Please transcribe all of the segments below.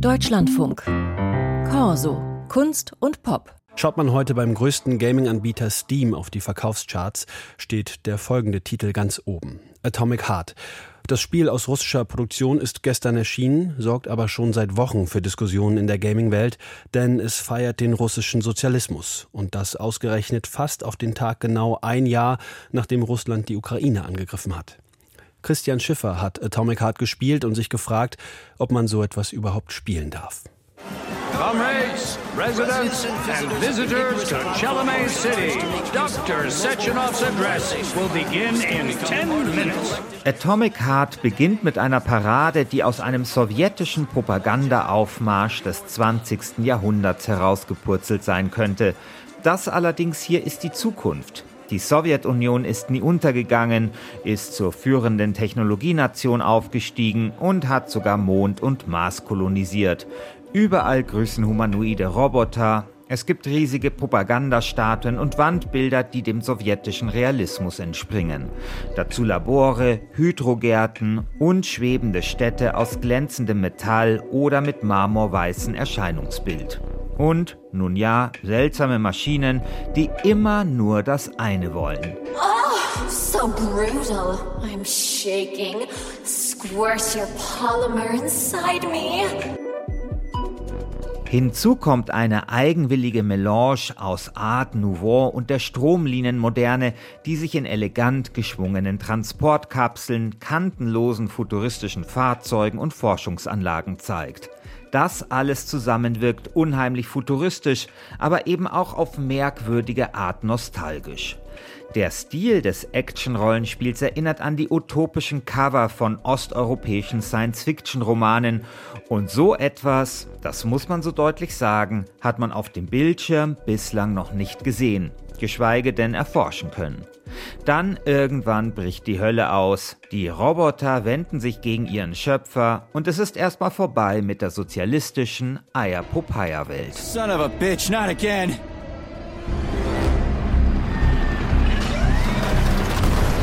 Deutschlandfunk. Corso. Kunst und Pop. Schaut man heute beim größten Gaming-Anbieter Steam auf die Verkaufscharts, steht der folgende Titel ganz oben. Atomic Heart. Das Spiel aus russischer Produktion ist gestern erschienen, sorgt aber schon seit Wochen für Diskussionen in der Gaming-Welt, denn es feiert den russischen Sozialismus. Und das ausgerechnet fast auf den Tag genau ein Jahr, nachdem Russland die Ukraine angegriffen hat. Christian Schiffer hat Atomic Heart gespielt und sich gefragt, ob man so etwas überhaupt spielen darf. Comrades, residents, and visitors to Chelomey City. Dr. Sechenov's address will begin in 10 minutes. Atomic Heart beginnt mit einer Parade, die aus einem sowjetischen Propagandaaufmarsch des 20. Jahrhunderts herausgepurzelt sein könnte. Das allerdings hier ist die Zukunft. Die Sowjetunion ist nie untergegangen, ist zur führenden Technologienation aufgestiegen und hat sogar Mond und Mars kolonisiert. Überall grüßen humanoide Roboter. Es gibt riesige Propagandastatuen und Wandbilder, die dem sowjetischen Realismus entspringen. Dazu Labore, Hydrogärten und schwebende Städte aus glänzendem Metall oder mit marmorweißem Erscheinungsbild. Und, nun ja, seltsame Maschinen, die immer nur das eine wollen. Oh, so brutal. I'm shaking. Squirt your polymer inside me. Hinzu kommt eine eigenwillige Melange aus Art Nouveau und der Stromlinienmoderne, die sich in elegant geschwungenen Transportkapseln, kantenlosen futuristischen Fahrzeugen und Forschungsanlagen zeigt. Das alles zusammen wirkt unheimlich futuristisch, aber eben auch auf merkwürdige Art nostalgisch. Der Stil des Action-Rollenspiels erinnert an die utopischen Cover von osteuropäischen Science-Fiction-Romanen und so etwas, das muss man so deutlich sagen, hat man auf dem Bildschirm bislang noch nicht gesehen, geschweige denn erforschen können. Dann irgendwann bricht die Hölle aus, die Roboter wenden sich gegen ihren Schöpfer und es ist erstmal vorbei mit der sozialistischen Eier-Popeye-Welt. Son of a bitch, not again!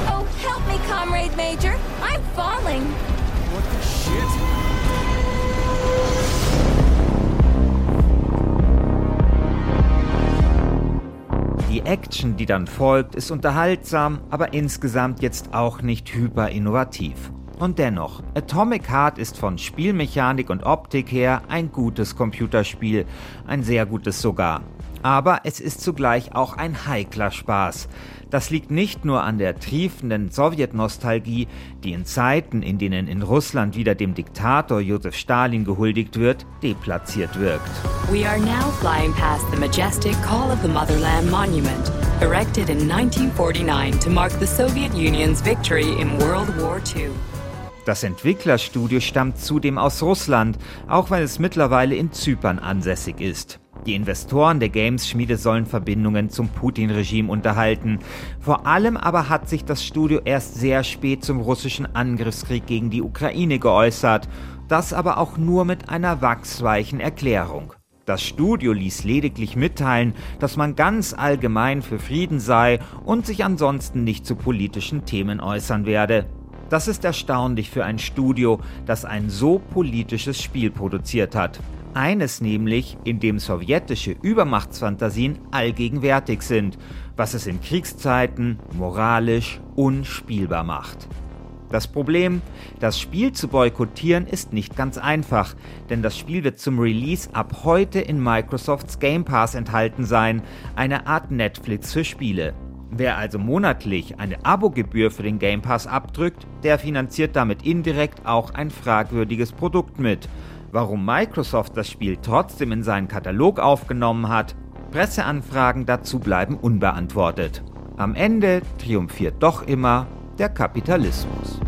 Oh, help me, Comrade Major. I'm falling. What the shit? Die Action, die dann folgt, ist unterhaltsam, aber insgesamt jetzt auch nicht hyper innovativ. Und dennoch, Atomic Heart ist von Spielmechanik und Optik her ein gutes Computerspiel, ein sehr gutes sogar. Aber es ist zugleich auch ein heikler Spaß. Das liegt nicht nur an der triefenden Sowjetnostalgie, die in Zeiten, in denen in Russland wieder dem Diktator Josef Stalin gehuldigt wird, deplatziert wirkt. We are now flying past the majestic Call of the Motherland monument, erected in 1949 to mark the Soviet Union's victory in World War II. Das Entwicklerstudio stammt zudem aus Russland, auch wenn es mittlerweile in Zypern ansässig ist. Die Investoren der Games-Schmiede sollen Verbindungen zum Putin-Regime unterhalten. Vor allem aber hat sich das Studio erst sehr spät zum russischen Angriffskrieg gegen die Ukraine geäußert. Das aber auch nur mit einer wachsweichen Erklärung. Das Studio ließ lediglich mitteilen, dass man ganz allgemein für Frieden sei und sich ansonsten nicht zu politischen Themen äußern werde. Das ist erstaunlich für ein Studio, das ein so politisches Spiel produziert hat. Eines nämlich, in dem sowjetische Übermachtsfantasien allgegenwärtig sind, was es in Kriegszeiten moralisch unspielbar macht. Das Problem, das Spiel zu boykottieren, ist nicht ganz einfach, denn das Spiel wird zum Release ab heute in Microsofts Game Pass enthalten sein, eine Art Netflix für Spiele. Wer also monatlich eine Abogebühr für den Game Pass abdrückt, der finanziert damit indirekt auch ein fragwürdiges Produkt mit. Warum Microsoft das Spiel trotzdem in seinen Katalog aufgenommen hat, Presseanfragen dazu bleiben unbeantwortet. Am Ende triumphiert doch immer der Kapitalismus.